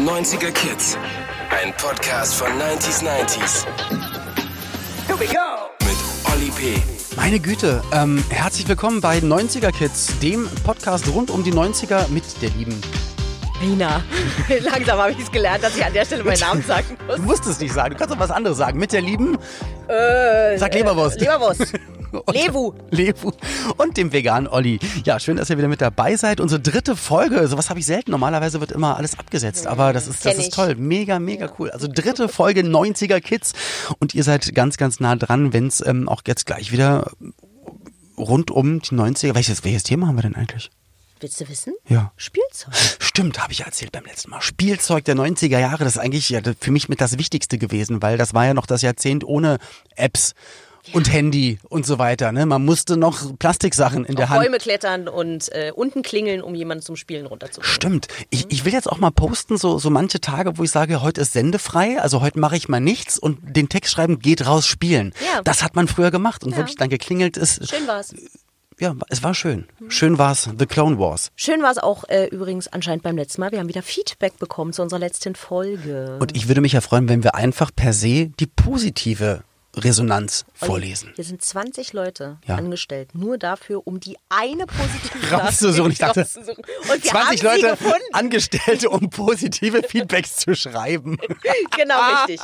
90er Kids. Ein Podcast von 90s 90s. Here we go. Mit Olli P. Meine Güte, ähm, herzlich willkommen bei 90er Kids, dem Podcast rund um die 90er mit der lieben. Rina. Langsam habe ich es gelernt, dass ich an der Stelle meinen Namen sagen muss. Du musst es nicht sagen, du kannst doch was anderes sagen. Mit der lieben. Äh, Sag Leberwurst. Leberwurst. Und- Levu. Levu. Und dem veganen Olli. Ja, schön, dass ihr wieder mit dabei seid. Unsere dritte Folge. Sowas habe ich selten. Normalerweise wird immer alles abgesetzt. Aber das ist, das ist toll. Mega, mega cool. Also dritte Folge 90er Kids. Und ihr seid ganz, ganz nah dran, wenn es ähm, auch jetzt gleich wieder rund um die 90er. Welches, welches Thema haben wir denn eigentlich? Willst du wissen? Ja. Spielzeug. Stimmt, habe ich ja erzählt beim letzten Mal. Spielzeug der 90er Jahre, das ist eigentlich ja für mich mit das Wichtigste gewesen, weil das war ja noch das Jahrzehnt ohne Apps und Handy und so weiter. Ne? Man musste noch Plastiksachen in der Auf Hand. Bäume klettern und äh, unten klingeln, um jemanden zum Spielen runterzubringen. Stimmt. Ich, ich will jetzt auch mal posten, so, so manche Tage, wo ich sage, heute ist sendefrei, also heute mache ich mal nichts und den Text schreiben, geht raus spielen. Ja. Das hat man früher gemacht und Ja. wirklich dann geklingelt ist. Schön war's. Ja, es war schön. Schön war's. The Clone Wars. Schön war es auch äh, übrigens anscheinend beim letzten Mal. Wir haben wieder Feedback bekommen zu unserer letzten Folge. Und ich würde mich ja freuen, wenn wir einfach per se die positive Resonanz vorlesen. Hier sind 20 Leute Ja. angestellt, nur dafür, um die eine positive rauszusuchen. Ich dachte, rauszusuchen. Und wir 20 haben sie Leute gefunden. Angestellte, um positive Feedbacks zu schreiben. Genau, richtig.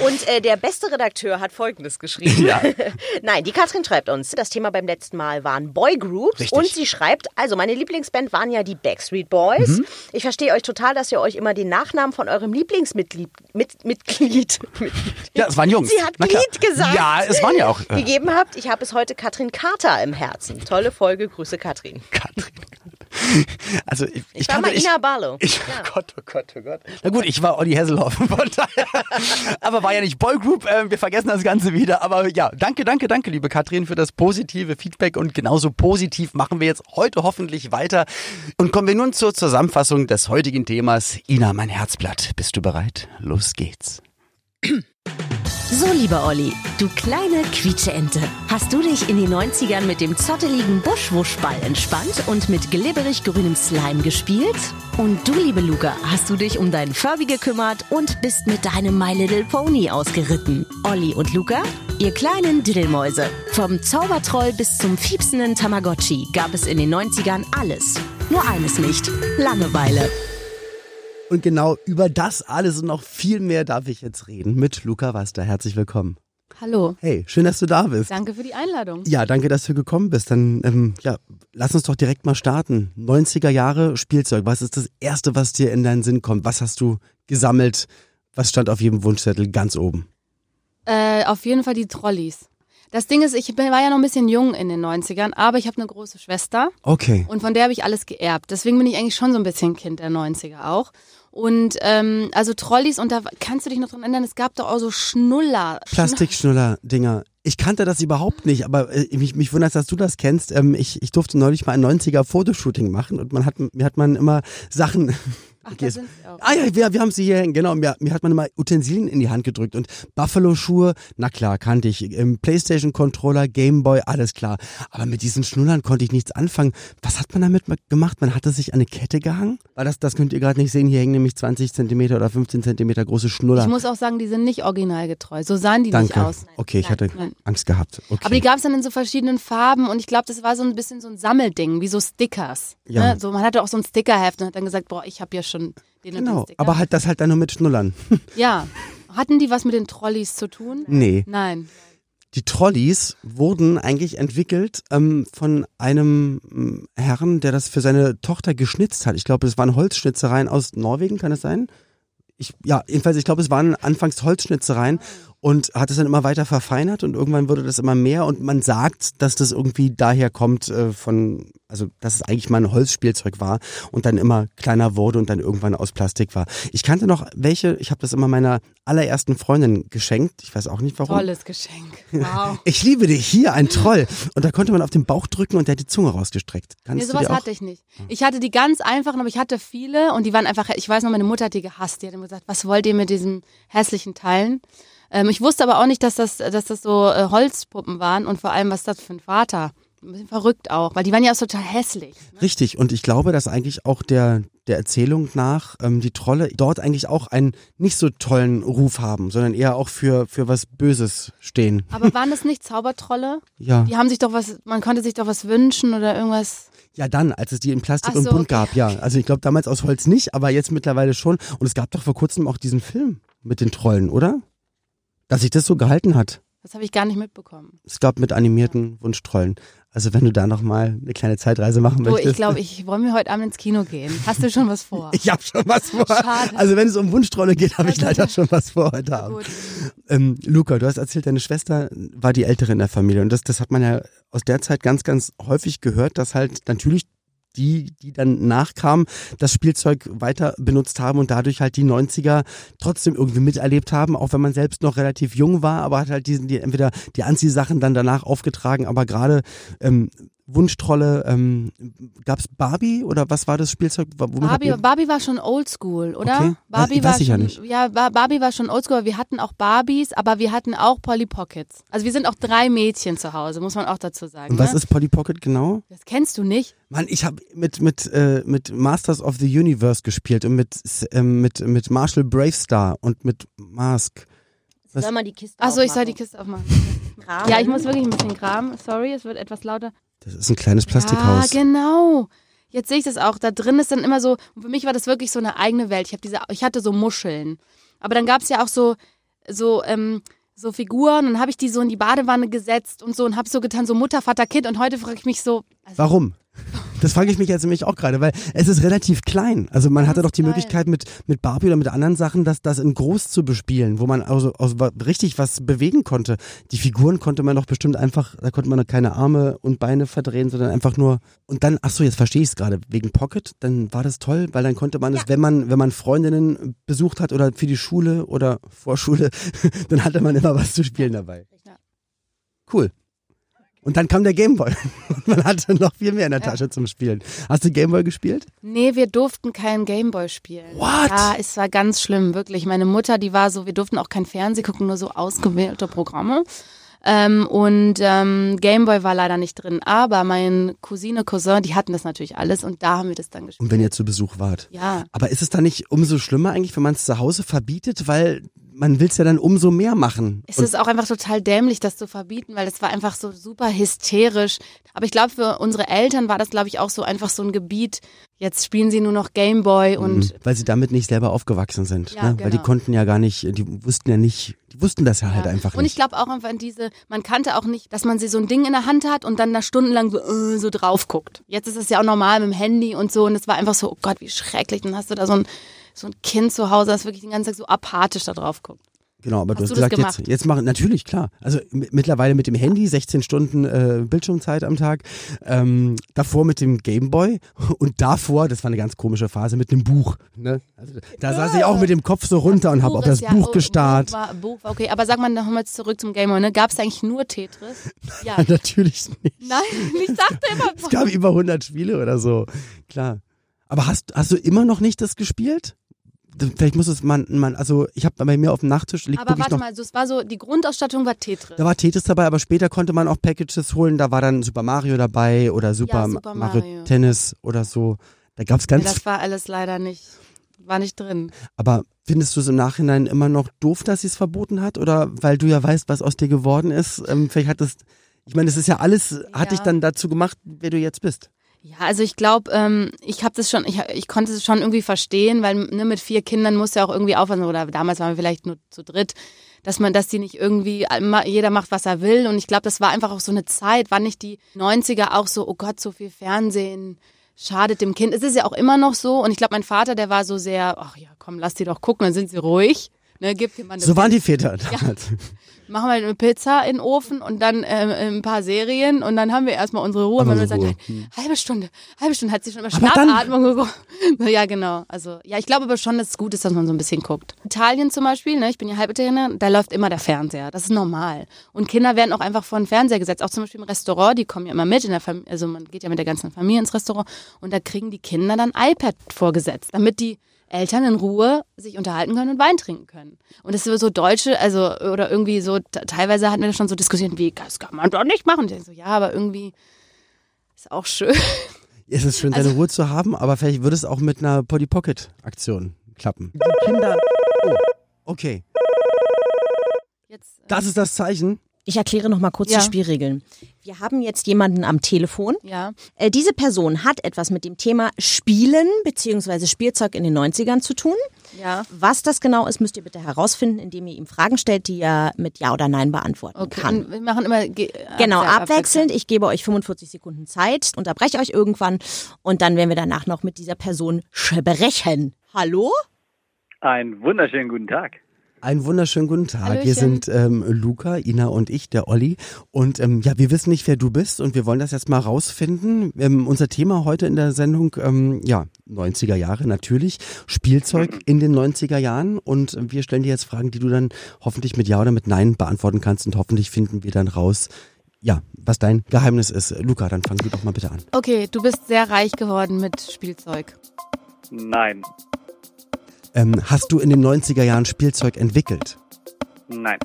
Und äh, der beste Redakteur hat Folgendes geschrieben. Ja. Nein, die Katrin schreibt uns, das Thema beim letzten Mal waren Boygroups. Richtig. Und sie schreibt, also meine Lieblingsband waren ja die Backstreet Boys. Mhm. Ich verstehe euch total, dass ihr euch immer den Nachnamen von eurem Lieblingsmitglied mit, Mitglied, Ja, es waren Jungs. Sie hat Na klar. Glied gesagt. Ja, es waren ja auch. Äh, gegeben habt. Ich habe bis heute Katrin Carter im Herzen. Tolle Folge, Grüße Katrin. Katrin. Also ich, Ich war kannte- mal Ina Barlow. Ich, Ja. oh Gott, oh Gott, oh Gott. Na gut, ich war Olli Hesselhoff. Aber war ja nicht Boygroup. Äh, wir vergessen das Ganze wieder. Aber ja, danke, danke, danke, liebe Katrin, für das positive Feedback. Und genauso positiv machen wir jetzt heute hoffentlich weiter. Und kommen wir nun zur Zusammenfassung des heutigen Themas. Ina, mein Herzblatt. Bist du bereit? Los geht's. So, lieber Olli, du kleine Quietscheente. Hast du dich in den 90ern mit dem zotteligen Buschwuschball entspannt und mit glibberig grünem Slime gespielt? Und du, liebe Luca, hast du dich um deinen Furby gekümmert und bist mit deinem My Little Pony ausgeritten? Olli und Luca, ihr kleinen Diddelmäuse. Vom Zaubertroll bis zum fiepsenden Tamagotchi gab es in den 90ern alles. Nur eines nicht. Langeweile. Und genau über das alles und noch viel mehr darf ich jetzt reden mit Luca Waster. Herzlich willkommen. Hallo, Hey, schön, dass du da bist. danke für die Einladung. Ja, danke, dass du gekommen bist. Dann, ähm, ja, lass uns doch direkt mal starten. 90er Jahre Spielzeug. Was ist das Erste, was dir in deinen Sinn kommt? Was hast du gesammelt? Was stand auf jedem Wunschzettel ganz oben? Äh, auf jeden Fall die Trolleys. Das Ding ist, ich war ja noch ein bisschen jung in den 90ern, aber ich habe eine große Schwester Okay. und von der habe ich alles geerbt. Deswegen bin ich eigentlich schon so ein bisschen Kind der 90er auch. Und ähm, also Trolleys, und da kannst du dich noch dran erinnern, es gab doch auch so Schnuller. Plastikschnuller-Dinger. Ich kannte das überhaupt nicht, aber äh, mich, mich wundert, dass du das kennst. Ähm, ich, ich durfte neulich mal ein 90er Fotoshooting machen und man hat, mir hat man immer Sachen. Ach, Okay, da es- sind sie auch. Ah ja, wir, wir haben sie hier hängen, genau. Mir, mir hat man immer Utensilien in die Hand gedrückt und Buffalo-Schuhe, na klar, kannte ich. Ähm, Playstation-Controller, Gameboy, alles klar. Aber mit diesen Schnullern konnte ich nichts anfangen. Was hat man damit ma- gemacht? Man hatte sich eine Kette gehangen? Weil das, das könnt ihr gerade nicht sehen. Hier hängen nämlich 20 Zentimeter oder 15 Zentimeter große Schnuller. Ich muss auch sagen, die sind nicht originalgetreu. So sahen die Danke. nicht aus. Okay, ich hatte Nein. Angst gehabt. Okay. Aber die gab es dann in so verschiedenen Farben und ich glaube, das war so ein bisschen so ein Sammelding, wie so Stickers. Ja. Ne? So, man hatte auch so ein Stickerheft und hat dann gesagt, boah, ich habe ja schon den genau, aber halt das halt dann nur mit Schnullern. Ja. Hatten die was mit den Trolleys zu tun? nee. Nein. Die Trolleys wurden eigentlich entwickelt ähm, von einem ähm, Herrn, der das für seine Tochter geschnitzt hat. Ich glaube, es waren Holzschnitzereien aus Norwegen, kann es sein? Ich, ja, jedenfalls, ich glaube, es waren anfangs Holzschnitzereien und hat es dann immer weiter verfeinert und irgendwann wurde das immer mehr und man sagt, dass das irgendwie daher kommt äh, von, also dass es eigentlich mal ein Holzspielzeug war und dann immer kleiner wurde und dann irgendwann aus Plastik war. Ich kannte noch welche, ich habe das immer meiner allerersten Freundin geschenkt, ich weiß auch nicht warum. Tolles Geschenk. Wow. Ich liebe dich, hier ein Troll. Und da konnte man auf den Bauch drücken und der hat die Zunge rausgestreckt. Kannst Nee, sowas hatte ich nicht. Ich hatte die ganz einfachen, aber ich hatte viele und die waren einfach, ich weiß noch, meine Mutter hat die gehasst. Die hat immer gesagt, was wollt ihr mit diesen hässlichen Teilen? Ähm, ich wusste aber auch nicht, dass das, dass das so äh, Holzpuppen waren und vor allem, was das für ein Vater. Ein bisschen verrückt auch, weil die waren ja auch total hässlich. Ne? Richtig. Und ich glaube, dass eigentlich auch der, der Erzählung nach ähm, die Trolle dort eigentlich auch einen nicht so tollen Ruf haben, sondern eher auch für, für was Böses stehen. Aber waren das nicht Zaubertrolle? Ja. Die haben sich doch was, man konnte sich doch was wünschen oder irgendwas. Ja, dann, als es die in Plastik Ach und so, bunt okay. gab, ja. Also ich glaube damals aus Holz nicht, aber jetzt mittlerweile schon. Und es gab doch vor kurzem auch diesen Film mit den Trollen, oder? Dass sich das so gehalten hat. Das habe ich gar nicht mitbekommen. Es gab mit animierten Wunschtrollen. Also wenn du da nochmal eine kleine Zeitreise machen Du, möchtest. ich glaube, ich wollen wir heute Abend ins Kino gehen. Hast du schon was vor? Ich habe schon was vor. Schade. Also wenn es um Wunschtrolle geht, habe ich leider schon was vor heute Abend. Gut. Ähm, Luca, du hast erzählt, deine Schwester war die Ältere in der Familie. Und das, das hat man ja aus der Zeit ganz, ganz häufig gehört, dass halt natürlich die, die dann nachkamen, das Spielzeug weiter benutzt haben und dadurch halt die 90er trotzdem irgendwie miterlebt haben, auch wenn man selbst noch relativ jung war, aber hat halt diesen, die, entweder die Anziehsachen dann danach aufgetragen, aber gerade ähm, Wunschtrolle, ähm, gab's Barbie oder was war das Spielzeug? Barbie, ihr- Barbie war schon oldschool, oder? Okay. Barbie Weiß war ich ja schon, nicht. ja, Ba- Barbie war schon oldschool, aber wir hatten auch Barbies, aber wir hatten auch Polly Pockets. Also wir sind auch drei Mädchen zu Hause, muss man auch dazu sagen. Und was ne? ist Polly Pocket genau? Das kennst du nicht? Mann, ich habe mit mit äh, mit Masters of the Universe gespielt und mit ähm, mit mit Marshall Bravestar und mit Mask. Was? Soll man die Kiste Achso, ich soll die Kiste aufmachen. Rahmen? Ja, ich muss wirklich ein bisschen graben. Sorry, es wird etwas lauter. Das ist ein kleines Plastikhaus. Ja, genau. Jetzt sehe ich das auch. Da drin ist dann immer so, für mich war das wirklich so eine eigene Welt. Ich diese, ich hatte so Muscheln. Aber dann gab es ja auch so, so, ähm, so Figuren und dann habe ich die so in die Badewanne gesetzt und so und habe so getan, so Mutter, Vater, Kind und heute frage ich mich so, also, Warum? Das frage ich mich jetzt nämlich auch gerade, weil es ist relativ klein. Also man hatte Ganz doch die klein. Möglichkeit mit mit Barbie oder mit anderen Sachen, das das in groß zu bespielen, wo man also, also richtig was bewegen konnte. Die Figuren konnte man doch bestimmt einfach, da konnte man keine Arme und Beine verdrehen, sondern einfach nur und dann ach so, jetzt verstehe ich es gerade, wegen Pocket, dann war das toll, weil dann konnte man es, wenn man wenn man Freundinnen besucht hat oder für die Schule oder Vorschule, dann hatte man immer was zu spielen dabei. Cool. Und dann kam der Gameboy. Und man hatte noch viel mehr in der Tasche zum Spielen. Hast du Gameboy gespielt? nee, wir durften keinen Gameboy spielen. What? Ja, es war ganz schlimm, wirklich. Meine Mutter, die war so, wir durften auch kein Fernsehen gucken, nur so ausgewählte Programme. Ähm, und ähm, Gameboy war leider nicht drin. Aber mein Cousine, Cousin, die hatten das natürlich alles und da haben wir das dann gespielt. Und wenn ihr zu Besuch wart. Ja. Aber ist es dann nicht umso schlimmer eigentlich, wenn man es zu Hause verbietet? Weil man will es ja dann umso mehr machen. Es Und ist auch einfach total dämlich, das zu verbieten, weil das war einfach so super hysterisch. Aber ich glaube, für unsere Eltern war das, glaube ich, auch so einfach so ein Gebiet. Jetzt spielen sie nur noch Gameboy und Mhm. weil sie damit nicht selber aufgewachsen sind. Ja, ne? Weil die genau. konnten ja gar nicht, die wussten ja nicht, die wussten das ja, halt Ja. einfach Und ich nicht. glaube auch einfach an diese, man kannte auch nicht, dass man sie so ein Ding in der Hand hat und dann da stundenlang so, äh, so drauf guckt. Jetzt ist es ja auch normal mit dem Handy und so und es war einfach so, oh Gott, wie schrecklich. Dann hast du da so ein, so ein Kind zu Hause, das wirklich den ganzen Tag so apathisch da drauf guckt. Genau, aber du Hast hast du das gesagt, jetzt, jetzt machen, natürlich, klar. Also mittlerweile mit dem Handy, 16 Stunden äh, Bildschirmzeit am Tag, ähm, davor mit dem Gameboy und davor, das war eine ganz komische Phase, mit dem Buch. Ne? Also, da saß ich auch mit dem Kopf so runter und habe auf das ja- Buch gestarrt. Buch war, Buch war okay, aber sag mal nochmal zurück zum Gameboy, ne? Gab es eigentlich nur Tetris? Ja. Natürlich nicht. Nein, ich dachte immer. Es gab über 100 Spiele oder so, klar. Aber hast, hast du immer noch nicht das gespielt? Vielleicht muss es man, man also ich habe bei mir auf dem Nachttisch liegt aber warte noch mal, so, es war so, die Grundausstattung war Tetris. Da war Tetris dabei, aber später konnte man auch Packages holen. Da war dann Super Mario dabei oder Super, Super Mario. Mario. Tennis oder so. Da gab's Ja, ganz. das war alles leider nicht, war nicht drin. aber findest du es im Nachhinein immer noch doof, dass sie es verboten hat? Oder weil du ja weißt, was aus dir geworden ist? Ähm, vielleicht hat es. Ich meine, es ist ja alles, hat Ja. dich dann dazu gemacht, wer du jetzt bist. Ja, also ich glaube, ähm, ich habe das schon, ich, ich konnte es schon irgendwie verstehen, weil ne, mit vier Kindern muss ja auch irgendwie aufpassen, oder damals waren wir vielleicht nur zu dritt, dass man, dass die nicht irgendwie, ma- jeder macht, was er will. Und ich glaube, das war einfach auch so eine Zeit, war nicht die 90er auch so, oh Gott, so viel Fernsehen schadet dem Kind. Es ist ja auch immer noch so. Und ich glaube, mein Vater, der war so sehr, ach ja, komm, lass die doch gucken, dann sind sie ruhig. Ne, gib dir mal eine So waren die Väter damals. Machen wir eine Pizza in den Ofen und dann ähm, ein paar Serien und dann haben wir erstmal unsere Ruhe. So sagt, halt, halbe Stunde, halbe Stunde hat sie schon dann- Schnappatmung geguckt. Ja, genau. Also, ja, ich glaube aber schon, dass es gut ist, dass man so ein bisschen guckt. Italien zum Beispiel, ne, ich bin ja Halbitaliener, da läuft immer der Fernseher. Das ist normal. Und Kinder werden auch einfach vor den Fernseher gesetzt. Auch zum Beispiel im Restaurant, die kommen ja immer mit in der also man geht ja mit der ganzen Familie ins Restaurant und da kriegen die Kinder dann iPad vorgesetzt, damit die Eltern in Ruhe sich unterhalten können und Wein trinken können. Und das ist so deutsche, also oder irgendwie so, teilweise hatten wir das schon so Diskussionen wie, das kann man doch nicht machen. Und ich so, ja, aber irgendwie ist auch schön. Es ist schön, seine Also- Ruhe zu haben, aber vielleicht würde es auch mit einer Polly Pocket Aktion klappen. Die Kinder. Oh, okay. Jetzt, äh, Das ist das Zeichen. Ich erkläre noch mal kurz Ja. die Spielregeln. Wir haben jetzt jemanden am Telefon. ja. Äh, diese Person hat etwas mit dem Thema Spielen bzw. Spielzeug in den 90ern zu tun. Ja. Was das genau ist, müsst ihr bitte herausfinden, indem ihr ihm Fragen stellt, die er mit Ja oder Nein beantworten Okay. kann. Und wir machen immer ge- Genau, abwe- abwechselnd. Ich gebe euch 45 Sekunden Zeit, unterbreche euch irgendwann und dann werden wir danach noch mit dieser Person sprechen. Hallo? Einen wunderschönen guten Tag. Einen wunderschönen guten Tag. Hallöchen. Wir sind ähm, Luca, Ina und ich, der Olli. Und ähm, ja, wir wissen nicht, wer du bist und wir wollen das jetzt mal rausfinden. Ähm, unser Thema heute in der Sendung, ähm, ja, 90er Jahre natürlich, Spielzeug in den 90er Jahren. Und wir stellen dir jetzt Fragen, die du dann hoffentlich mit Ja oder mit Nein beantworten kannst. Und hoffentlich finden wir dann raus, ja, was dein Geheimnis ist. Luca, dann fang du doch mal bitte an. Okay, du bist sehr reich geworden mit Spielzeug. Nein, Ähm, hast du in den 90er Jahren Spielzeug entwickelt? nein,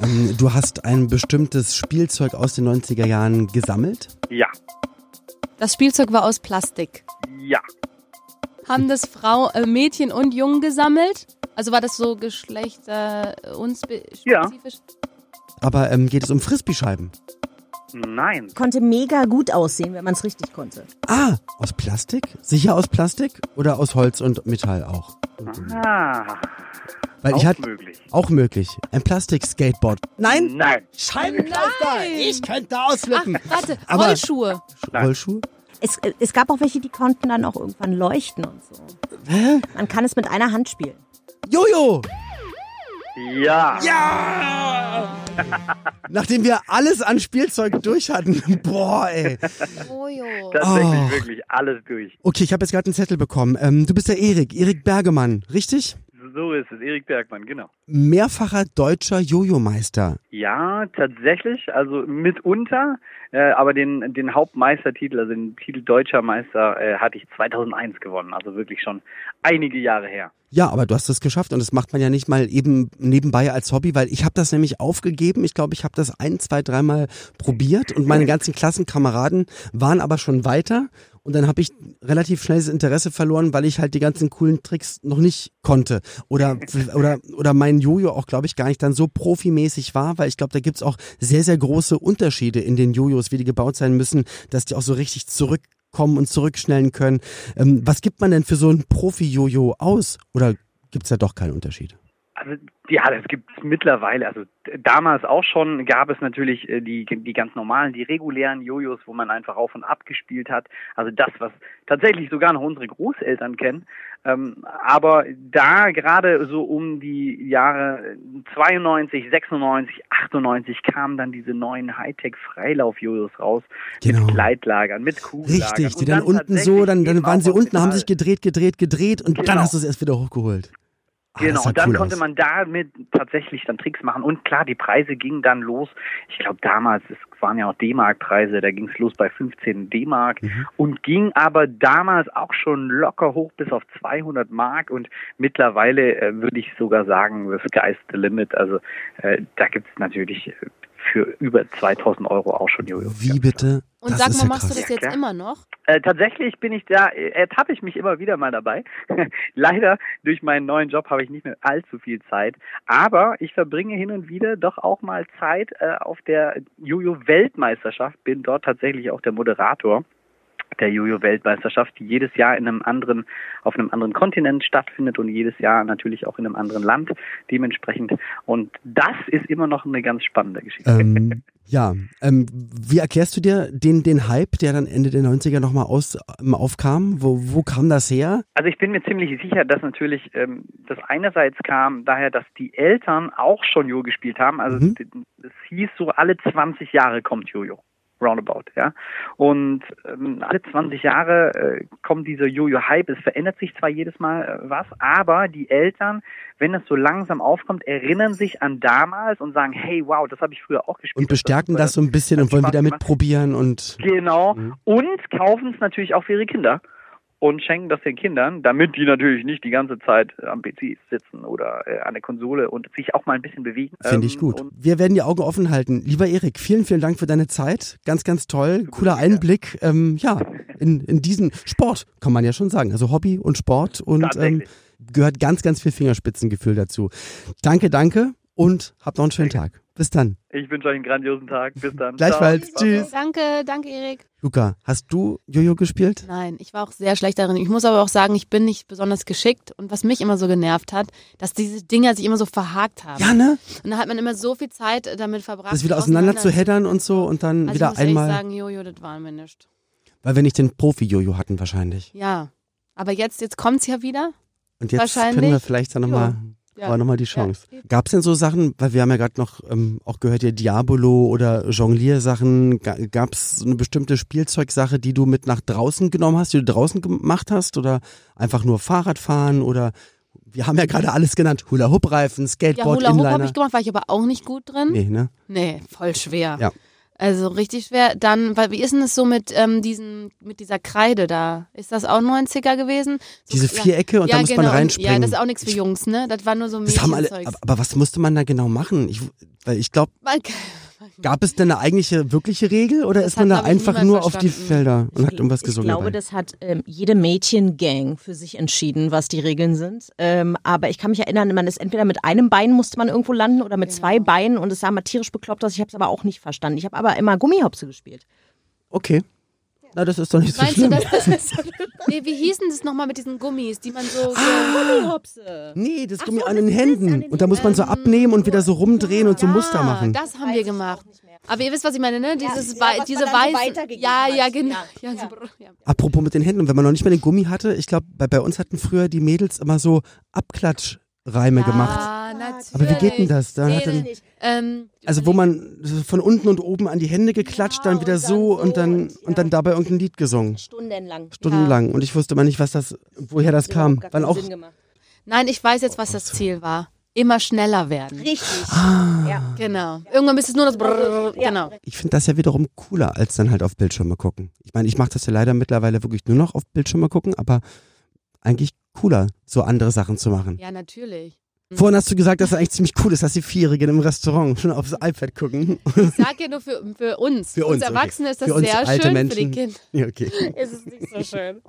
Ähm, du hast ein bestimmtes Spielzeug aus den 90er Jahren gesammelt? ja, Das Spielzeug war aus Plastik. ja, Haben das Frau, äh, Mädchen und Jungen gesammelt? Also war das so geschlechter äh, unspezifisch? Aber ähm, geht es um Frisbee-Scheiben? Nein, Konnte mega gut aussehen, wenn man es richtig konnte. Ah, aus Plastik? Sicher aus Plastik? Oder aus Holz und Metall auch? ah, Weil auch ich hatte möglich. auch möglich. Ein Plastik-Skateboard. Nein? Nein, Scheibenkleister! Ich könnte Ach, ausflippen. warte, Aber- Rollschuhe. Rollschuh? Es, es gab auch welche, die konnten dann auch irgendwann leuchten und so. Hä? Man kann es mit einer Hand spielen. Jojo! Ja, Ja! Nachdem wir alles an Spielzeug durch hatten. Boah, ey. Jojo. tatsächlich Oh. wirklich alles durch. Okay, ich habe jetzt gerade einen Zettel bekommen. Ähm, du bist der Erik, Erik Bergemann, richtig? So ist es, Erik Bergmann, genau. Mehrfacher deutscher Jojo-Meister. Ja, tatsächlich, also mitunter, äh, aber den, den Hauptmeistertitel, also den Titel Deutscher Meister, äh, hatte ich 2001 gewonnen, also wirklich schon einige Jahre her. Ja, aber du hast es geschafft und das macht man ja nicht mal eben nebenbei als Hobby, weil ich habe das nämlich aufgegeben. Ich glaube, ich habe das ein, zwei, dreimal probiert und meine ganzen Klassenkameraden waren aber schon weiter und dann habe ich relativ schnell das Interesse verloren, weil ich halt die ganzen coolen Tricks noch nicht konnte oder oder oder mein Jojo auch, glaube ich, gar nicht dann so profimäßig war, weil ich glaube, da gibt's auch sehr sehr große Unterschiede in den Jojos, wie die gebaut sein müssen, dass die auch so richtig zurück kommen und zurückschnellen können. Ähm, was gibt man denn für so ein Profi-Jojo aus? Oder gibt's da doch keinen Unterschied? Also ja, das gibt es mittlerweile. Also damals auch schon gab es natürlich äh, die, die ganz normalen, die regulären Jojos, wo man einfach auf und ab gespielt hat. Also das, was tatsächlich sogar noch unsere Großeltern kennen. Ähm, aber da gerade so um die Jahre 92, 96, 98 kamen dann diese neuen Hightech-Freilauf-Jojos raus Genau. mit Gleitlagern, mit Kugellagern. Richtig, die Und dann, unten so, dann, dann waren sie unten, haben sich gedreht, gedreht, gedreht und dann Genau. hast du es erst wieder hochgeholt. Ah, das Genau, sah und dann cool konnte aus. man damit tatsächlich dann Tricks machen. Und klar, die Preise gingen dann los. Ich glaube, damals, es waren ja auch D-Mark-Preise, da ging es los bei 15 D-Mark Mhm. und ging aber damals auch schon locker hoch bis auf 200 Mark. Und mittlerweile äh, würde ich sogar sagen, the sky's the limit. Also äh, da gibt es natürlich für über 2000 Euro auch schon Jojos. Wie bitte? Und das sag mal, ja machst du krass. das jetzt klar. immer noch? Äh, tatsächlich bin ich da, äh, ertappe ich mich immer wieder mal dabei. Leider durch meinen neuen Job habe ich nicht mehr allzu viel Zeit, aber ich verbringe hin und wieder doch auch mal Zeit äh, auf der Jojo-Weltmeisterschaft, bin dort tatsächlich auch der Moderator der Jojo-Weltmeisterschaft, die jedes Jahr in einem anderen, auf einem anderen Kontinent stattfindet und jedes Jahr natürlich auch in einem anderen Land dementsprechend. Und das ist immer noch eine ganz spannende Geschichte. Ähm, ja, ähm, wie erklärst du dir den, den Hype, der dann Ende der 90er nochmal aus, ähm, aufkam? Wo, wo kam das her? Also ich bin mir ziemlich sicher, dass natürlich ähm, das einerseits kam daher, dass die Eltern auch schon Jojo gespielt haben. Also Mhm. es hieß so, alle 20 Jahre kommt Jojo. Roundabout, ja. Und ähm, alle 20 Jahre äh, kommt dieser Jojo-Hype. Es verändert sich zwar jedes Mal äh, was, aber die Eltern, wenn es so langsam aufkommt, erinnern sich an damals und sagen, hey, wow, das habe ich früher auch gespielt. Und bestärken war das so ein bisschen und wollen wieder mitprobieren und Genau. Mhm. Und kaufen es natürlich auch für ihre Kinder. Und schenken das den Kindern, damit die natürlich nicht die ganze Zeit am PC sitzen oder äh, an der Konsole und sich auch mal ein bisschen bewegen. Finde ich Ähm, gut. Und Wir werden die Augen offen halten. Lieber Erik, vielen, vielen Dank für deine Zeit. Ganz, ganz toll. Cooler Einblick. Ähm, ja, in, in diesen Sport, kann man ja schon sagen. Also Hobby und Sport und ähm, gehört ganz, ganz viel Fingerspitzengefühl dazu. Danke, danke und habt noch einen schönen Tag. Bis dann. ich wünsche euch einen grandiosen Tag. Bis dann. Gleichfalls. Ciao. Tschüss. Danke, danke, Erik. Luca, hast du Jojo gespielt? Nein, ich war auch sehr schlecht darin. Ich muss aber auch sagen, ich bin nicht besonders geschickt. Und was mich immer so genervt hat, dass diese Dinger sich immer so verhakt haben. Ja, ne? Und da hat man immer so viel Zeit äh, damit verbracht. Das wieder auseinander zu head headern und so und dann also wieder ich muss einmal. sagen, Jojo, das war mir nicht. Weil wir nicht den Profi-Jojo hatten wahrscheinlich. Ja. Aber jetzt, jetzt kommt's ja wieder. Und jetzt können wir vielleicht dann nochmal Ja. aber nochmal die Chance. Gab es denn so Sachen, weil wir haben ja gerade noch ähm, auch gehört, ja Diabolo oder Jongliersachen, gab es eine bestimmte Spielzeugsache, die du mit nach draußen genommen hast, die du draußen gemacht hast oder einfach nur Fahrradfahren oder wir haben ja gerade alles genannt, Hula-Hoop-Reifen, Ja, Skateboard, Hula Hoop habe ich gemacht, war ich aber auch nicht gut drin. Nee, ne? Nee, voll schwer. Ja. Also richtig schwer. Dann, weil wie ist denn es so mit ähm, diesen, mit dieser Kreide da? Ist das auch 90er gewesen? So, Diese ja. Vierecke und ja, da muss genau. man reinspringen. Ja, das ist auch nichts für Jungs, ne? Das war nur so Das haben alle, aber, aber was musste man da genau machen? Ich, weil ich glaube, Man- gab es denn eine eigentliche wirkliche Regel oder Das ist man da ich, einfach nur auf die verstanden. Felder und hat irgendwas ich gesungen? glaube, dabei? das hat ähm, jede Mädchengang für sich entschieden, was die Regeln sind. Ähm, aber ich kann mich erinnern, man ist entweder mit einem Bein musste man irgendwo landen oder mit Genau. zwei Beinen und es sah mal tierisch bekloppt aus. Ich habe es aber auch nicht verstanden. Ich habe aber immer Gummihopse gespielt. Okay. Na, das ist doch nicht so Meinst du, schlimm. dass das ist so, nee, wie hießen das nochmal mit diesen Gummis, die man so, Ah, so Gummihopse. Nee, das Ach Gummi so, an den Händen. an den und da muss man so abnehmen und wieder so rumdrehen und so Muster machen. Das haben wir gemacht. Aber ihr wisst, was ich meine, ne? Dieses, ja, wei- was diese man dann so weißen. weitergegeben Ja, hat. ja, genau. Ja, Ja, ja. so, ja. Apropos mit den Händen, und wenn man noch nicht mehr den Gummi hatte, ich glaube, bei, bei uns hatten früher die Mädels immer so Abklatschreime gemacht. Ah, natürlich. Aber wie geht denn das? Da Nee, hat dann, ähm, also wo man so von unten und oben an die Hände geklatscht, Ja, dann wieder und dann so und dann und- und dann ja. dabei irgendein Lied gesungen. Stundenlang. Stundenlang. Und ich wusste immer nicht, was das, woher das kam. Überhaupt gar Weil keinen auch Sinn gemacht. Nein, ich weiß jetzt, was das Ziel war. Immer schneller werden. Richtig. Ah. Ja. Genau. Irgendwann ist es nur das Brrrr. Ja. Genau. ich finde das ja wiederum cooler, als dann halt auf Bildschirme gucken. Ich meine, ich mache das ja leider mittlerweile wirklich nur noch auf Bildschirme gucken, aber eigentlich cooler, so andere Sachen zu machen. Ja, natürlich. Vorhin hast du gesagt, dass es eigentlich ziemlich cool ist, dass die Vierjährigen im Restaurant schon aufs iPad gucken. Ich sag ja nur für, für uns. Für uns, uns okay. Erwachsene ist das Für sehr schön, Menschen. für die Kinder ja, okay. ist es nicht so schön.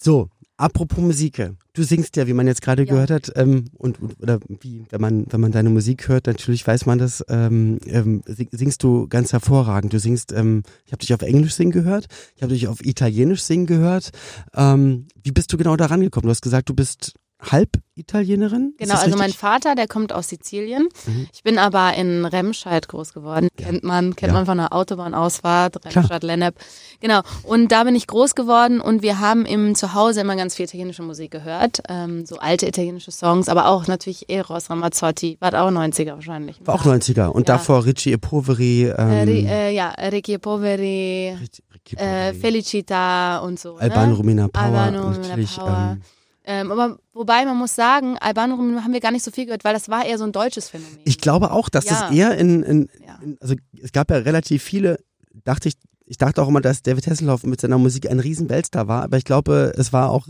So, apropos Musik. Du singst ja, wie man jetzt gerade Ja. gehört hat, ähm, und, und oder wie, wenn man, wenn man deine Musik hört, natürlich weiß man das, ähm, ähm, sing- singst du ganz hervorragend. Du singst, ähm, ich habe dich auf Englisch singen gehört, ich habe dich auf Italienisch singen gehört. Ähm, wie bist du genau da rangekommen? Du hast gesagt, du bist halb Italienerin? Ist Genau, also mein? Vater, der kommt aus Sizilien. Mhm. Ich bin aber in Remscheid groß geworden. Ja. Kennt man, kennt Ja. man von der Autobahnausfahrt. Remscheid, Lennep. Genau. Und da bin ich groß geworden und wir haben im Zuhause immer ganz viel italienische Musik gehört. Ähm, so alte italienische Songs, aber auch natürlich Eros Ramazzotti, war auch 90er wahrscheinlich. War auch 90er. Und Ja. davor Ricci e Poveri. Äh, Ähm, Ri- äh, ja, Ricchi Poveri, Ricci- Ricci äh, Poveri. Felicita und so. Albano ne? Romina Power. Albano Romina natürlich. Power. Ähm, Ähm, aber wobei man muss sagen, Albano Romina haben wir gar nicht so viel gehört, weil das war eher so ein deutsches Phänomen. Ich glaube auch, dass Ja. das eher in, in, in, also es gab ja relativ viele, dachte ich, ich dachte auch immer, dass David Hasselhoff mit seiner Musik ein riesen Weltstar war, aber ich glaube, es war auch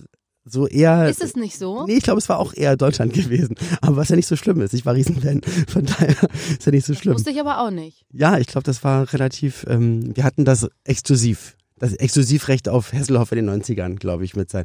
so eher. Ist es nicht so? Nee, ich glaube, es war auch eher Deutschland gewesen. Aber was ja nicht so schlimm ist. Ich war Riesenfan. Von daher ist ja nicht so schlimm. Wusste ich aber auch nicht. Ja, ich glaube, das war relativ, ähm, wir hatten das exklusiv. Das Exklusivrecht auf Hasselhoff in den 90ern, glaube ich, mit sein.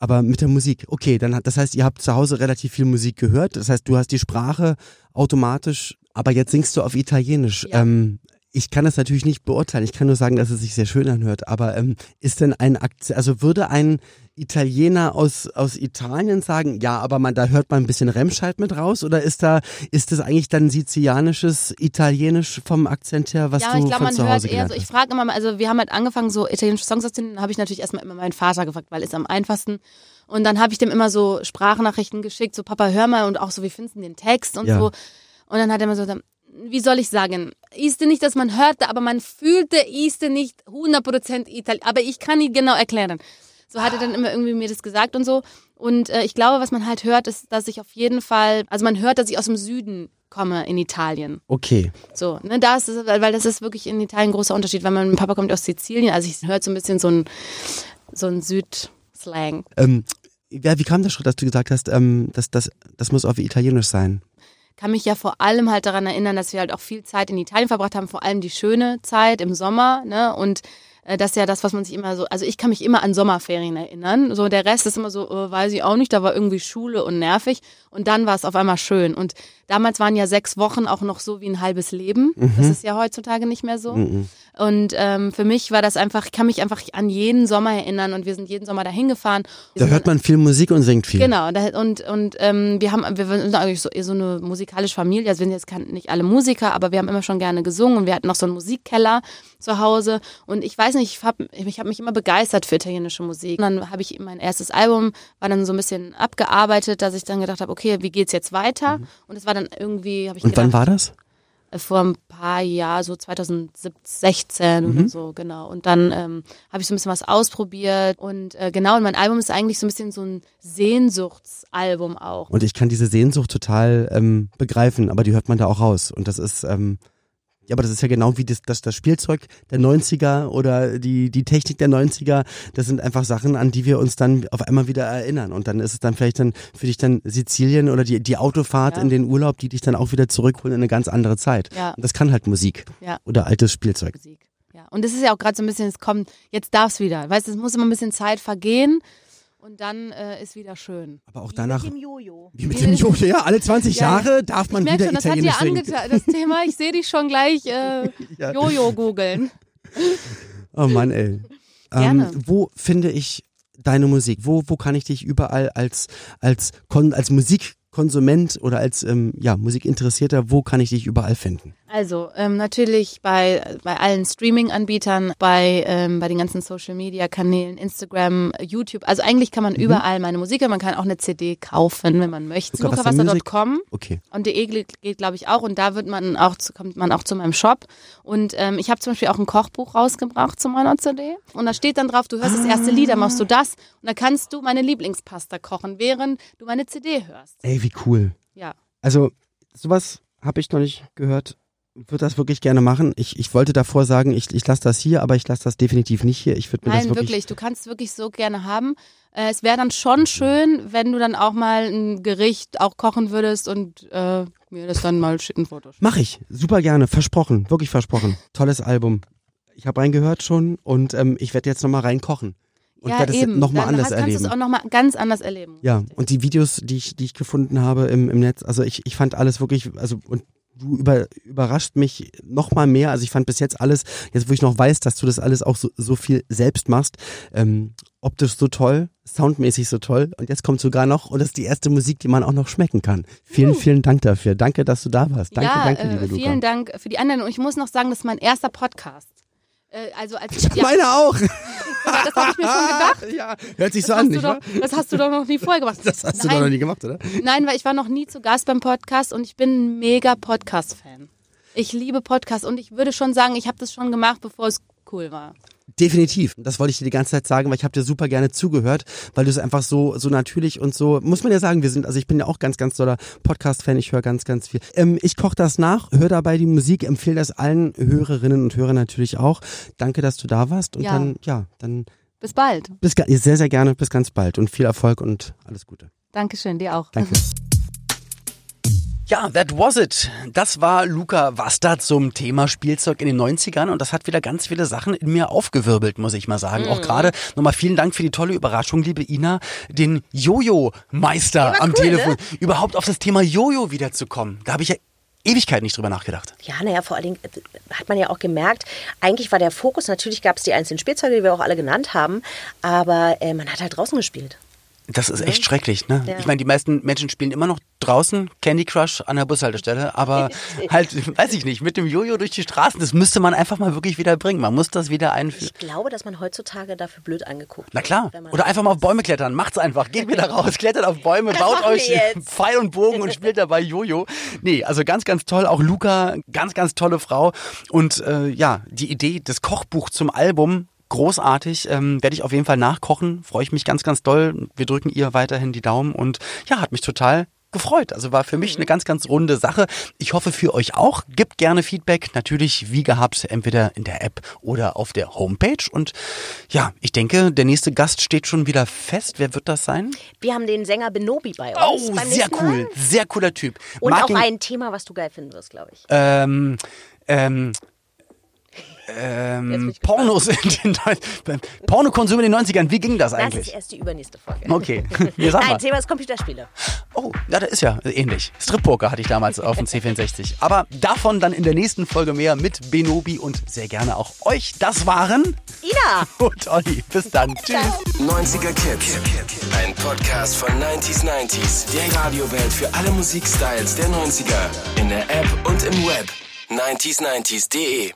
Aber mit der Musik, okay, dann hat, das heißt, ihr habt zu Hause relativ viel Musik gehört. Das heißt, du hast die Sprache automatisch, aber jetzt singst du auf Italienisch. Ja. Ähm, ich kann das natürlich nicht beurteilen. Ich kann nur sagen, dass es sich sehr schön anhört. Aber ähm, ist denn ein Akzent, also würde ein Italiener aus, aus Italien sagen, ja, aber man, da hört man ein bisschen Remscheid mit raus? Oder ist da, ist das eigentlich dann sizilianisches Italienisch vom Akzent her, was ja, du ich glaube, von man zu hört Hause eher gelernt so, ich frage immer mal, also wir haben halt angefangen, so italienische Songs auszunehmen, dann habe ich natürlich erstmal immer meinen Vater gefragt, weil ist am einfachsten. Und dann habe ich dem immer so Sprachnachrichten geschickt, so Papa, hör mal und auch so, wie findest du den Text und Ja. so. Und dann hat er immer so, dann, wie soll ich sagen, ist nicht, dass man hörte, aber man fühlte, ist nicht 100% Italienisch, aber ich kann nicht genau erklären. So hat er dann immer irgendwie mir das gesagt und so. Und äh, ich glaube, was man halt hört, ist, dass ich auf jeden Fall, also man hört, dass ich aus dem Süden komme in Italien. Okay. So, ne, da ist weil das ist wirklich in Italien ein großer Unterschied, weil mein Papa kommt aus Sizilien, also ich hört so ein bisschen so ein, so ein Süd, Slang. Ähm, ja, wie kam der Schritt, dass du gesagt hast, ähm, das, das, das muss auf Italienisch sein? Kann mich ja vor allem halt daran erinnern, dass wir halt auch viel Zeit in Italien verbracht haben, vor allem die schöne Zeit im Sommer, ne? Und äh, das ist ja das, was man sich immer so, also ich kann mich immer an Sommerferien erinnern. So der Rest ist immer so, äh, weiß ich auch nicht, da war irgendwie Schule und nervig. Und dann war es auf einmal schön. Und damals waren ja sechs Wochen auch noch so wie ein halbes Leben. Das ist ja heutzutage nicht mehr so. Mhm. Und ähm, für mich war das einfach, ich kann mich einfach an jeden Sommer erinnern und wir sind jeden Sommer dahin gefahren. Wir Da hört man viel Musik und singt viel. Genau, da, und, und ähm, wir haben, wir sind eigentlich so, so eine musikalische Familie. Also wir sind jetzt nicht alle Musiker, aber wir haben immer schon gerne gesungen und wir hatten noch so einen Musikkeller zu Hause. Und ich weiß nicht, ich habe ich hab mich immer begeistert für italienische Musik. Und dann habe ich mein erstes Album, war dann so ein bisschen abgearbeitet, dass ich dann gedacht habe, okay, wie geht's jetzt weiter? Und es war dann irgendwie, habe ich Und gedacht, wann war das? Äh, vor ein paar Jahren, so 2016 oder so, genau. Und dann ähm, habe ich so ein bisschen was ausprobiert und äh, genau, und mein Album ist eigentlich so ein bisschen so ein Sehnsuchtsalbum auch. Und ich kann diese Sehnsucht total ähm, begreifen, aber die hört man da auch raus. Und das ist, ähm, ja, aber das ist ja genau wie das, das, das Spielzeug der 90er oder die, die Technik der 90er. Das sind einfach Sachen, an die wir uns dann auf einmal wieder erinnern. Und dann ist es dann vielleicht dann für dich dann Sizilien oder die, die Autofahrt Ja. in den Urlaub, die dich dann auch wieder zurückholen in eine ganz andere Zeit. Ja. Und das kann halt Musik Ja. oder altes Spielzeug. Musik. Ja. Und es ist ja auch gerade so ein bisschen, es kommt, jetzt darf es wieder. Weißt du, es muss immer ein bisschen Zeit vergehen und dann äh, ist wieder schön. Aber auch danach. Mit dem Jojo. Wie mit dem Jojo, ja, alle 20 Ja. Jahre darf man Ich merke wieder schon, das hat dir Italienisch angetan, das Thema. Ich sehe dich schon gleich äh, Ja. Jojo googeln. Oh Mann, ey. Gerne. Ähm, wo finde ich deine Musik? Wo, wo kann ich dich überall als, als, als Musikkonsument oder als ähm, ja, Musikinteressierter, wo kann ich dich überall finden? Also ähm, natürlich bei, bei allen Streaming-Anbietern, bei, ähm, bei den ganzen Social-Media-Kanälen, Instagram, YouTube. Also eigentlich kann man Mhm. überall meine Musik hören. Man kann auch eine CD kaufen, wenn man möchte. Lukawasser.com Okay. und de geht, geht glaube ich auch und da wird man auch zu, kommt man auch zu meinem Shop und ähm, ich habe zum Beispiel auch ein Kochbuch rausgebracht zu meiner CD und da steht dann drauf, du hörst das erste Lied, dann machst du das und dann kannst du meine Lieblingspasta kochen, während du meine CD hörst. Ey, wie cool. Ja. Also, sowas habe ich noch nicht gehört. Würde das wirklich gerne machen. Ich, ich wollte davor sagen, ich, ich lasse das hier, aber ich lasse das definitiv nicht hier. Ich würde mir Nein, das wirklich. Du kannst wirklich so gerne haben. Äh, es wäre dann schon schön, wenn du dann auch mal ein Gericht auch kochen würdest und äh, mir das dann mal schicken Fotos. Mach ich. Super gerne. Versprochen. Wirklich versprochen. Tolles Album. Ich habe reingehört schon und ähm, ich werde jetzt nochmal reinkochen. Und ja, werde es nochmal anders hast, kannst du erleben. es auch nochmal ganz anders erleben. Ja, und die Videos, die ich, die ich gefunden habe im, im Netz, also ich, ich fand alles wirklich, also und du über, überrascht mich noch mal mehr. Also ich fand bis jetzt alles, jetzt wo ich noch weiß, dass du das alles auch so, so viel selbst machst, ähm, optisch so toll, soundmäßig so toll und jetzt kommt sogar noch, und das ist die erste Musik, die man auch noch schmecken kann. Vielen, vielen Dank dafür. Danke, dass du da warst. Danke, ja, danke, äh, liebe Luca. vielen Dank für die anderen. Und ich muss noch sagen, das ist mein erster Podcast. Äh, also als ja, Meine auch. das habe ich mir schon gedacht. ja, hört sich so Das an, hast, du nicht doch, das hast du doch noch nie vorher gemacht. Das hast du Nein, doch noch nie gemacht, oder? Nein, weil ich war noch nie zu Gast beim Podcast und ich bin ein mega Podcast-Fan. Ich liebe Podcasts und ich würde schon sagen, ich habe das schon gemacht, bevor es cool war. Definitiv. Das wollte ich dir die ganze Zeit sagen, weil ich habe dir super gerne zugehört, weil du es einfach so so natürlich und so muss man ja sagen, wir sind also ich bin ja auch ganz ganz toller Podcast Fan, ich höre ganz ganz viel. Ähm, ich koche das nach, höre dabei die Musik, empfehle das allen Hörerinnen und Hörern natürlich auch. Danke, dass du da warst und Ja. dann ja, dann Bis bald. bis sehr sehr gerne bis ganz bald und viel Erfolg und alles Gute. Dankeschön, dir auch. Danke. Ja, that was it. Das war Luca Wasta zum Thema Spielzeug in den 90ern und das hat wieder ganz viele Sachen in mir aufgewirbelt, muss ich mal sagen. Auch gerade nochmal vielen Dank für die tolle Überraschung, liebe Ina, den Jojo-Meister am Telefon. Überhaupt auf das Thema Jojo wiederzukommen. Da habe ich ja Ewigkeit nicht drüber nachgedacht. Ja, naja, vor allen Dingen äh, hat man ja auch gemerkt, eigentlich war der Fokus, natürlich gab es die einzelnen Spielzeuge, die wir auch alle genannt haben, aber äh, man hat halt draußen gespielt. Das ist echt schrecklich, ne? Ja. Ich meine, die meisten Menschen spielen immer noch draußen Candy Crush an der Bushaltestelle, aber halt, weiß ich nicht, mit dem Jojo durch die Straßen, das müsste man einfach mal wirklich wieder bringen. Man muss das wieder einführen. Ich glaube, dass man heutzutage dafür blöd angeguckt Na klar. Oder einfach mal auf Bäume klettern. Macht's einfach. Geht wieder raus, klettert auf Bäume, baut machen wir euch. Pfeil und Bogen und spielt dabei Jojo. Nee, also ganz, ganz toll. Auch Luca, ganz, ganz tolle Frau. Und äh, ja, die Idee, das Kochbuch zum Album, großartig. Ähm, Werde ich auf jeden Fall nachkochen. Freue ich mich ganz, ganz doll. Wir drücken ihr weiterhin die Daumen und ja, hat mich total gefreut. Also war für mich eine ganz, ganz runde Sache. Ich hoffe für euch auch. Gebt gerne Feedback. Natürlich wie gehabt, entweder in der App oder auf der Homepage. Und ja, ich denke, der nächste Gast steht schon wieder fest. Wer wird das sein? Wir haben den Sänger Benobi bei uns. Oh, sehr cool. Sehr cooler Typ. Und Mag auch ein Thema, was du geil finden wirst, glaube ich. ähm, ähm, ähm. Pornos in den Neun- Pornokonsum in den 90ern, wie ging das Das ist eigentlich? erst die übernächste Folge. Okay, ja, sag Nein. Thema ist Computerspiele. Oh, ja, das ist ja ähnlich. Strip-Poker hatte ich damals auf dem C64. Aber davon dann in der nächsten Folge mehr mit Benobi und sehr gerne auch euch. Das waren Ina! und Olli. Bis dann. Tschüss. 90er Kids. Ein Podcast von 90s 90s. Der Radiowelt für alle Musikstyles der 90er. In der App und im Web. 90s90s.de